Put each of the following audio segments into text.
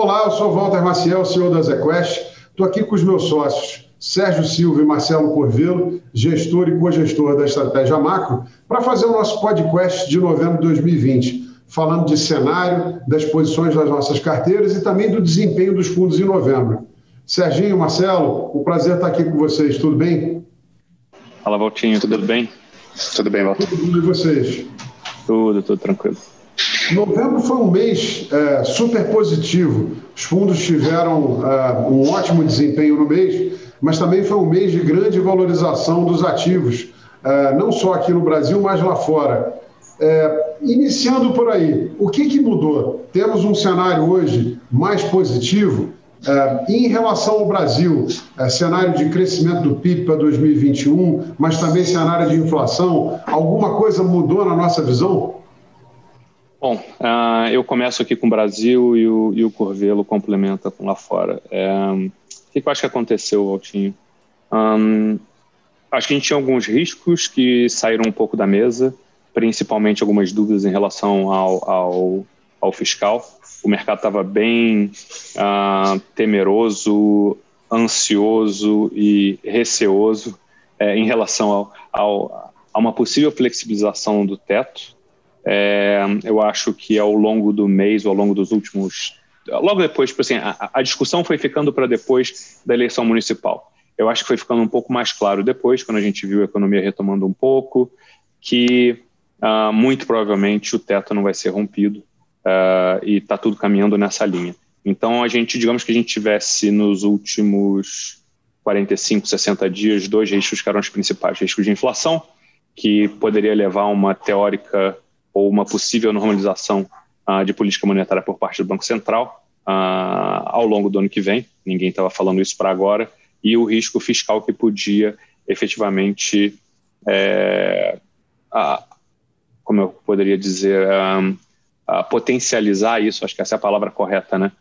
Olá, eu sou Walter Maciel, CEO da ZQuest. Estou aqui com os meus sócios Sérgio Silva e Marcelo Corvelo, gestor e co-gestor da Estratégia Macro, para fazer o nosso podcast de novembro de 2020, falando de cenário, das posições das nossas carteiras e também do desempenho dos fundos em novembro. Serginho, Marcelo, um prazer estar aqui com vocês, tudo bem? Fala, Valtinho, tudo bem? Tudo bem, Walter? Tudo bem e vocês? Tudo, tudo tranquilo. Novembro foi um mês é, super positivo. Os fundos tiveram é, um ótimo desempenho no mês, mas também foi um mês de grande valorização dos ativos, é, não só aqui no Brasil, mas lá fora. É, iniciando por aí, o que, que mudou? Temos um cenário hoje mais positivo. É, em relação ao Brasil, é, cenário de crescimento do PIB para 2021, mas também cenário de inflação, alguma coisa mudou na nossa visão? Bom, uh, eu começo aqui com o Brasil e o, e o Corvelo complementa com lá fora. É, o que, eu acho que aconteceu, Altinho? Um, acho que a gente tinha alguns riscos que saíram um pouco da mesa, principalmente algumas dúvidas em relação ao, ao, ao fiscal. O mercado estava bem uh, temeroso, ansioso e receoso é, em relação ao, ao, a uma possível flexibilização do teto é, eu acho que ao longo do mês, ou ao longo dos últimos. Logo depois, tipo assim, a, a discussão foi ficando para depois da eleição municipal. Eu acho que foi ficando um pouco mais claro depois, quando a gente viu a economia retomando um pouco, que uh, muito provavelmente o teto não vai ser rompido uh, e está tudo caminhando nessa linha. Então, a gente, digamos que a gente tivesse nos últimos 45, 60 dias, dois riscos que eram os principais: riscos de inflação, que poderia levar a uma teórica ou uma possível normalização uh, de política monetária por parte do Banco Central uh, ao longo do ano que vem. Ninguém estava falando isso para agora. E o risco fiscal que podia efetivamente, é, como eu poderia dizer, potencializar isso, acho que essa é a palavra correta, né?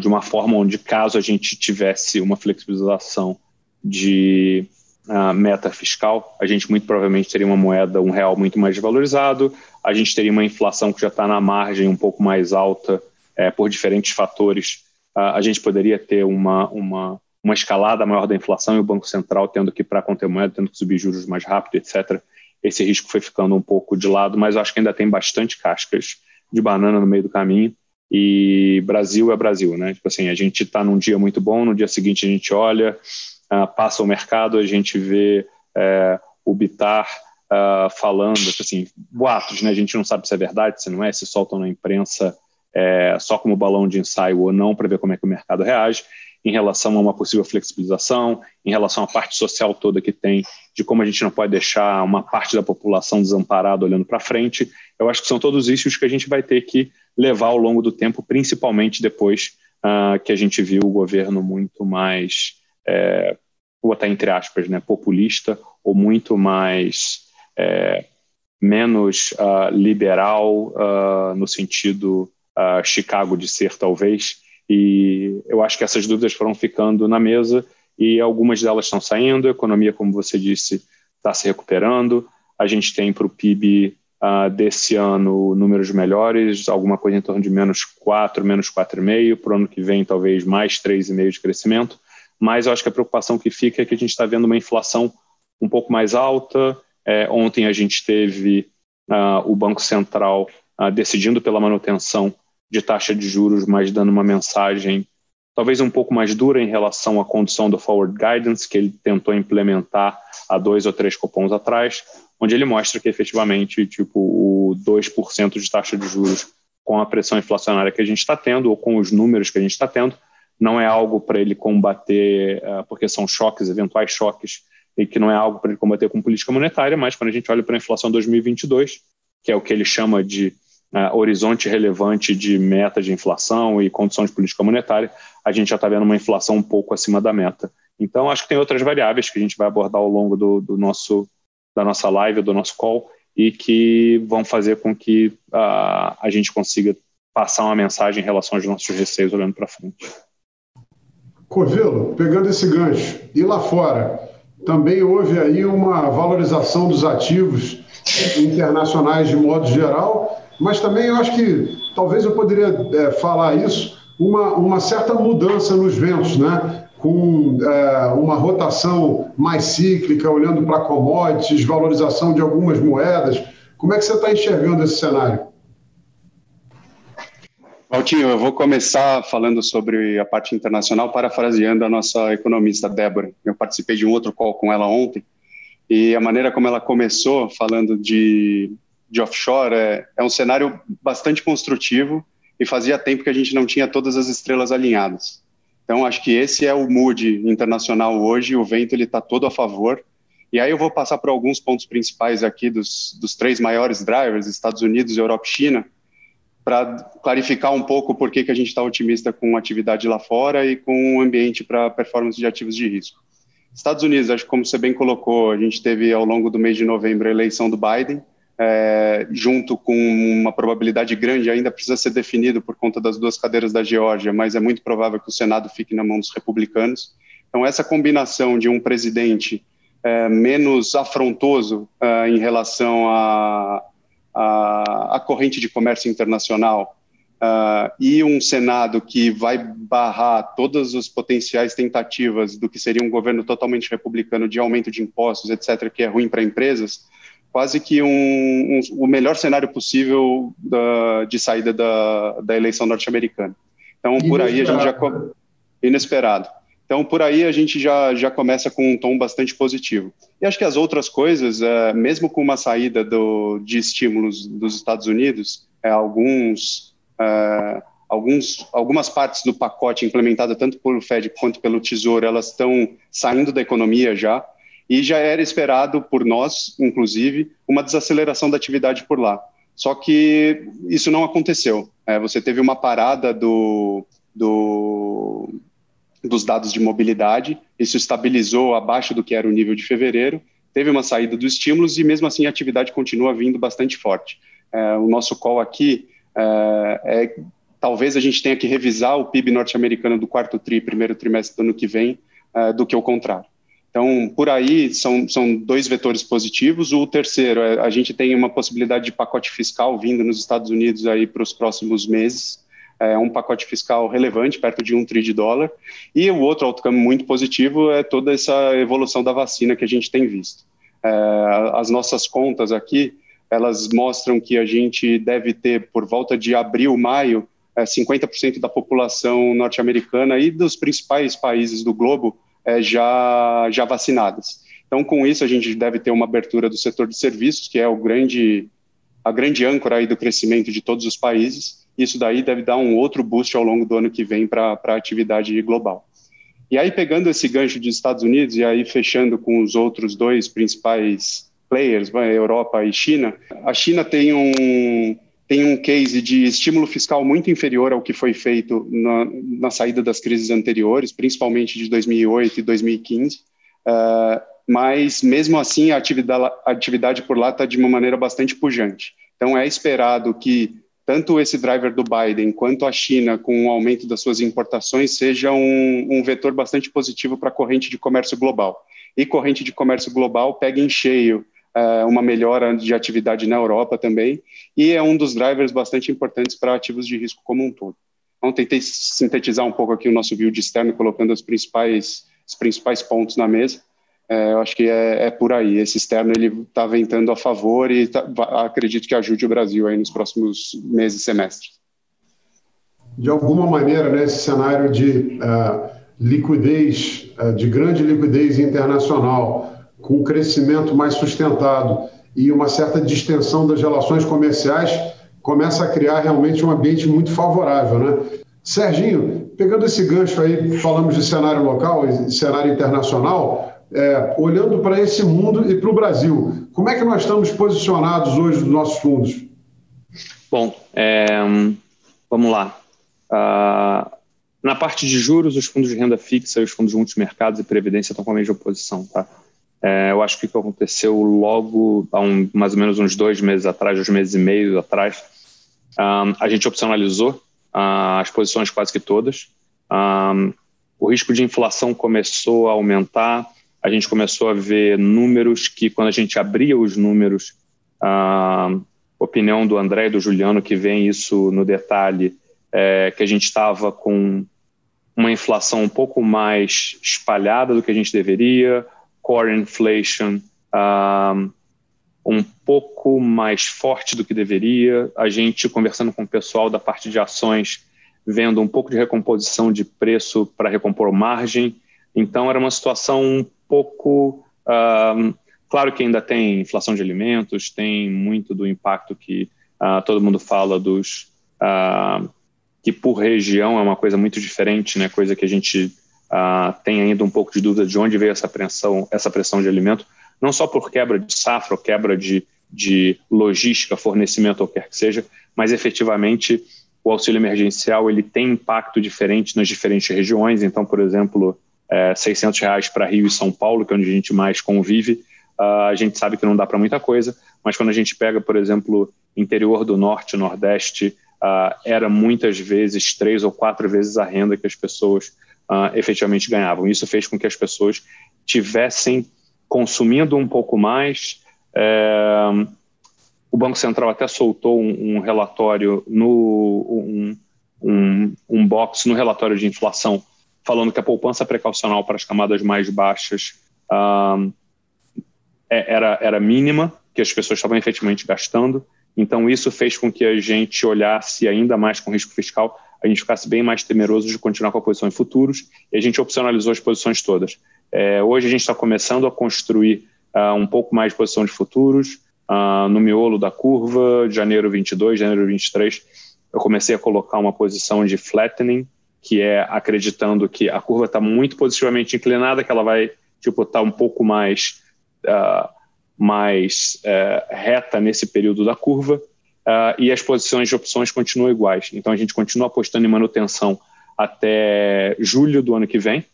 de uma forma onde, caso a gente tivesse uma flexibilização de uh, meta fiscal, a gente muito provavelmente teria uma moeda, um real muito mais valorizado, a gente teria uma inflação que já está na margem um pouco mais alta é, por diferentes fatores. Uh, a gente poderia ter uma, uma, uma escalada maior da inflação e o Banco Central tendo que, para conter moeda, tendo que subir juros mais rápido, etc. Esse risco foi ficando um pouco de lado, mas acho que ainda tem bastante cascas de banana no meio do caminho. E Brasil é Brasil, né? Tipo assim, a gente está num dia muito bom, no dia seguinte a gente olha, uh, passa o mercado, a gente vê uh, o Bitar uh, falando, assim, boatos, né? A gente não sabe se é verdade, se não é, se soltam na imprensa é, só como balão de ensaio ou não, para ver como é que o mercado reage, em relação a uma possível flexibilização, em relação à parte social toda que tem, de como a gente não pode deixar uma parte da população desamparada olhando para frente. Eu acho que são todos issues que a gente vai ter que levar ao longo do tempo, principalmente depois uh, que a gente viu o governo muito mais é, vou botar entre aspas, né, populista ou muito mais é, menos uh, liberal uh, no sentido uh, Chicago de ser talvez. E eu acho que essas dúvidas foram ficando na mesa e algumas delas estão saindo. A economia como você disse está se recuperando. A gente tem para o PIB desse ano números melhores alguma coisa em torno de menos 4, menos 4,5 para o ano que vem talvez mais 3,5 de crescimento mas eu acho que a preocupação que fica é que a gente está vendo uma inflação um pouco mais alta. É, ontem a gente teve uh, o Banco Central uh, decidindo pela manutenção de taxa de juros, mas dando uma mensagem talvez um pouco mais dura em relação à condição do forward guidance que ele tentou implementar há dois ou três cupons atrás, onde ele mostra que efetivamente tipo o 2% de taxa de juros com a pressão inflacionária que a gente está tendo ou com os números que a gente está tendo não é algo para ele combater, uh, porque são choques, eventuais choques, e que não é algo para ele combater com política monetária, mas quando a gente olha para a inflação 2022, que é o que ele chama de uh, horizonte relevante de meta de inflação e condições de política monetária, a gente já está vendo uma inflação um pouco acima da meta. Então, acho que tem outras variáveis que a gente vai abordar ao longo do, do nosso, da nossa live, do nosso call, e que vão fazer com que uh, a gente consiga passar uma mensagem em relação aos nossos receios olhando para frente. Covelo, pegando esse gancho, e lá fora, também houve aí uma valorização dos ativos internacionais de modo geral, mas também eu acho que talvez eu poderia é, falar isso uma, uma certa mudança nos ventos, né? com é, uma rotação mais cíclica, olhando para commodities, valorização de algumas moedas. Como é que você está enxergando esse cenário? Valtinho, eu vou começar falando sobre a parte internacional, parafraseando a nossa economista Débora. Eu participei de um outro call com ela ontem, e a maneira como ela começou falando de, de offshore é, é um cenário bastante construtivo e fazia tempo que a gente não tinha todas as estrelas alinhadas. Então, acho que esse é o mood internacional hoje, o vento ele está todo a favor. E aí eu vou passar por alguns pontos principais aqui dos, dos três maiores drivers, Estados Unidos, Europa e China, para clarificar um pouco por que, que a gente está otimista com a atividade lá fora e com o ambiente para performance de ativos de risco. Estados Unidos, acho que como você bem colocou, a gente teve ao longo do mês de novembro a eleição do Biden, é, junto com uma probabilidade grande, ainda precisa ser definido por conta das duas cadeiras da Geórgia, mas é muito provável que o Senado fique na mão dos republicanos. Então, essa combinação de um presidente é, menos afrontoso é, em relação a, a, a, corrente de comércio internacional uh, e um Senado que vai barrar todas as potenciais tentativas do que seria um governo totalmente republicano de aumento de impostos, etc., que é ruim para empresas, quase que um, um, o melhor cenário possível da, de saída da, da eleição norte-americana. Então, por aí a gente já. Inesperado. Então, por aí a gente já, já começa com um tom bastante positivo. E acho que as outras coisas, é, mesmo com uma saída do, de estímulos dos Estados Unidos, é, alguns, é, alguns, algumas partes do pacote implementada tanto pelo Fed quanto pelo Tesouro, elas estão saindo da economia já e já era esperado por nós, inclusive, uma desaceleração da atividade por lá. Só que isso não aconteceu. É, você teve uma parada do, do, dos dados de mobilidade, isso estabilizou abaixo do que era o nível de fevereiro, teve uma saída dos estímulos e mesmo assim a atividade continua vindo bastante forte. É, o nosso call aqui é, é, talvez a gente tenha que revisar o PIB norte-americano do quarto tri, primeiro trimestre do ano que vem, é, do que o contrário. Então, por aí, são, são dois vetores positivos. O terceiro, é, a gente tem uma possibilidade de pacote fiscal vindo nos Estados Unidos aí para os próximos meses. É um pacote fiscal relevante, perto de um tri de dólar. E o outro outcome muito positivo é toda essa evolução da vacina que a gente tem visto. É, as nossas contas aqui, elas mostram que a gente deve ter, por volta de abril, maio, é, 50% da população norte-americana e dos principais países do globo é, já, já vacinadas. Então, com isso, a gente deve ter uma abertura do setor de serviços, que é o grande, a grande âncora aí do crescimento de todos os países. Isso daí deve dar um outro boost ao longo do ano que vem para a atividade global. E aí, pegando esse gancho dos Estados Unidos e aí fechando com os outros dois principais players, Europa e China, a China tem um, tem um case de estímulo fiscal muito inferior ao que foi feito na, na saída das crises anteriores, principalmente de 2008 e 2015. Uh, mas, mesmo assim, a atividade, a atividade por lá está de uma maneira bastante pujante. Então, é esperado que tanto esse driver do Biden quanto a China, com o aumento das suas importações, seja um, um vetor bastante positivo para a corrente de comércio global. E corrente de comércio global pega em cheio uh, uma melhora de atividade na Europa também, e é um dos drivers bastante importantes para ativos de risco como um todo. Então, tentei sintetizar um pouco aqui o nosso view de externo, colocando os principais, os principais pontos na mesa. É, eu acho que é, é, por aí. Esse externo ele está ventando a favor e tá, acredito que ajude o Brasil aí nos próximos meses e semestres. De alguma maneira, nesse né, cenário de uh, liquidez, uh, de grande liquidez internacional, com crescimento mais sustentado e uma certa distensão das relações comerciais, começa a criar realmente um ambiente muito favorável, né? Serginho, pegando esse gancho aí, falamos de cenário local e cenário internacional, é, olhando para esse mundo e para o Brasil, como é que nós estamos posicionados hoje nos nossos fundos? Bom, é, vamos lá. Uh, na parte de juros, os fundos de renda fixa, os fundos multimercados e previdência estão com a mesma posição, tá? É, eu acho que o que aconteceu logo, há um, mais ou menos uns dois meses atrás, dois meses e meio atrás, um, a gente opcionalizou uh, as posições quase que todas. Um, o risco de inflação começou a aumentar, a gente começou a ver números que, quando a gente abria os números, uh, opinião do André e do Juliano, que vem isso no detalhe, é, que a gente estava com uma inflação um pouco mais espalhada do que a gente deveria, core inflation um, um pouco mais forte do que deveria, a gente conversando com o pessoal da parte de ações, vendo um pouco de recomposição de preço para recompor margem, então era uma situação um pouco um, Claro que ainda tem inflação de alimentos, tem muito do impacto que uh, todo mundo fala dos uh, que por região é uma coisa muito diferente, né? Coisa que a gente uh, tem ainda um pouco de dúvida de onde veio essa pressão, essa pressão de alimento, não só por quebra de safra ou quebra de, de logística, fornecimento ou quer que seja, mas efetivamente o auxílio emergencial ele tem impacto diferente nas diferentes regiões. Então, por exemplo, é, 600 reais para Rio e São Paulo, que é onde a gente mais convive, Uh, a gente sabe que não dá para muita coisa, mas quando a gente pega, por exemplo, interior do norte, nordeste, uh, era muitas vezes três ou quatro vezes a renda que as pessoas uh, efetivamente ganhavam. Isso fez com que as pessoas tivessem consumindo um pouco mais. É, o Banco Central até soltou um, um relatório no um, um, um box no relatório de inflação falando que a poupança precaucional para as camadas mais baixas é, era, era mínima, que as pessoas estavam efetivamente gastando. Então, isso fez com que a gente olhasse ainda mais com risco fiscal, a gente ficasse bem mais temeroso de continuar com a posição em futuros, e a gente opcionalizou as posições todas. É, hoje a gente está começando a construir uh, um pouco mais de posição de futuros, uh, no miolo da curva, de janeiro 22, janeiro 23, eu comecei a colocar uma posição de flattening, que é acreditando que a curva está muito positivamente inclinada, que ela vai tipo estar tá um pouco mais uh, mais uh, reta nesse período da curva uh, e as posições de opções continuam iguais. Então a gente continua apostando em manutenção até julho do ano que vem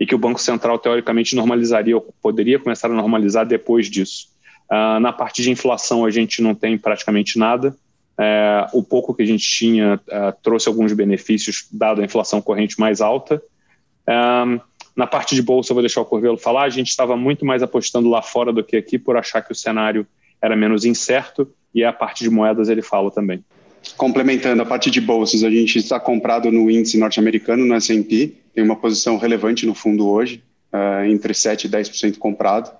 e que o Banco Central teoricamente normalizaria, ou poderia começar a normalizar depois disso. Uh, na parte de inflação a gente não tem praticamente nada. Uh, o pouco que a gente tinha uh, trouxe alguns benefícios, dado a inflação corrente mais alta. Na parte de bolsa, eu vou deixar o Corvelo falar, a gente estava muito mais apostando lá fora do que aqui, por achar que o cenário era menos incerto, e a parte de moedas ele fala também. Complementando a parte de bolsas, a gente está comprado no índice norte-americano, no S&P, tem uma posição relevante no fundo hoje, uh, entre 7% e 10% comprado.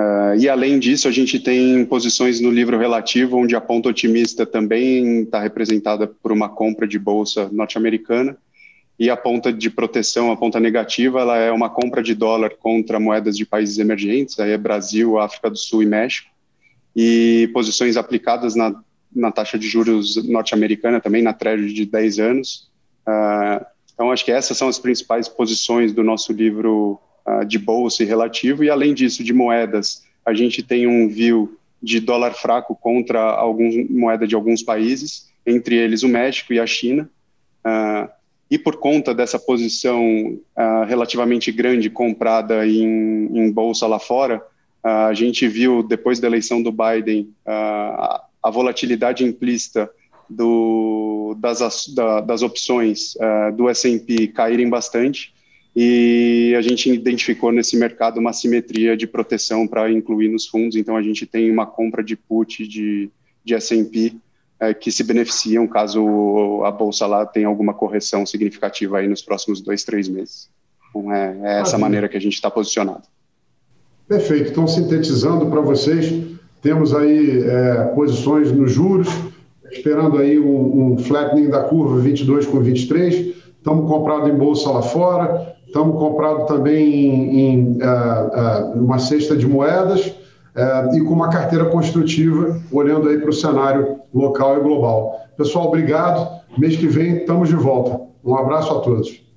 Uh, e além disso, a gente tem posições no livro relativo, onde a ponta otimista também está representada por uma compra de bolsa norte-americana, e a ponta de proteção, a ponta negativa, ela é uma compra de dólar contra moedas de países emergentes, aí é Brasil, África do Sul e México, e posições aplicadas na, na taxa de juros norte-americana também, na Treasury de 10 anos. Uh, então, acho que essas são as principais posições do nosso livro de bolsa e relativo, e além disso, de moedas, a gente tem um view de dólar fraco contra alguns moeda de alguns países, entre eles o México e a China. Uh, e por conta dessa posição uh, relativamente grande comprada em, em, bolsa lá fora, uh, a gente viu depois da eleição do Biden uh, a volatilidade implícita do, das, da, das opções do S&P caírem bastante e a gente identificou nesse mercado uma simetria de proteção para incluir nos fundos, então a gente tem uma compra de put de, de S&P é, que se beneficiam caso a bolsa lá tenha alguma correção significativa aí nos próximos dois, três meses. Então, é, é essa maneira que a gente está posicionado. Perfeito. Então, sintetizando para vocês, temos aí é, posições nos juros, esperando aí um, um, flattening da curva 22 com 23. Estamos comprados em bolsa lá fora, estamos comprados também em, em uh, uh, uma cesta de moedas é, e com uma carteira construtiva, olhando aí para o cenário local e global. Pessoal, obrigado. Mês que vem estamos de volta. Um abraço a todos.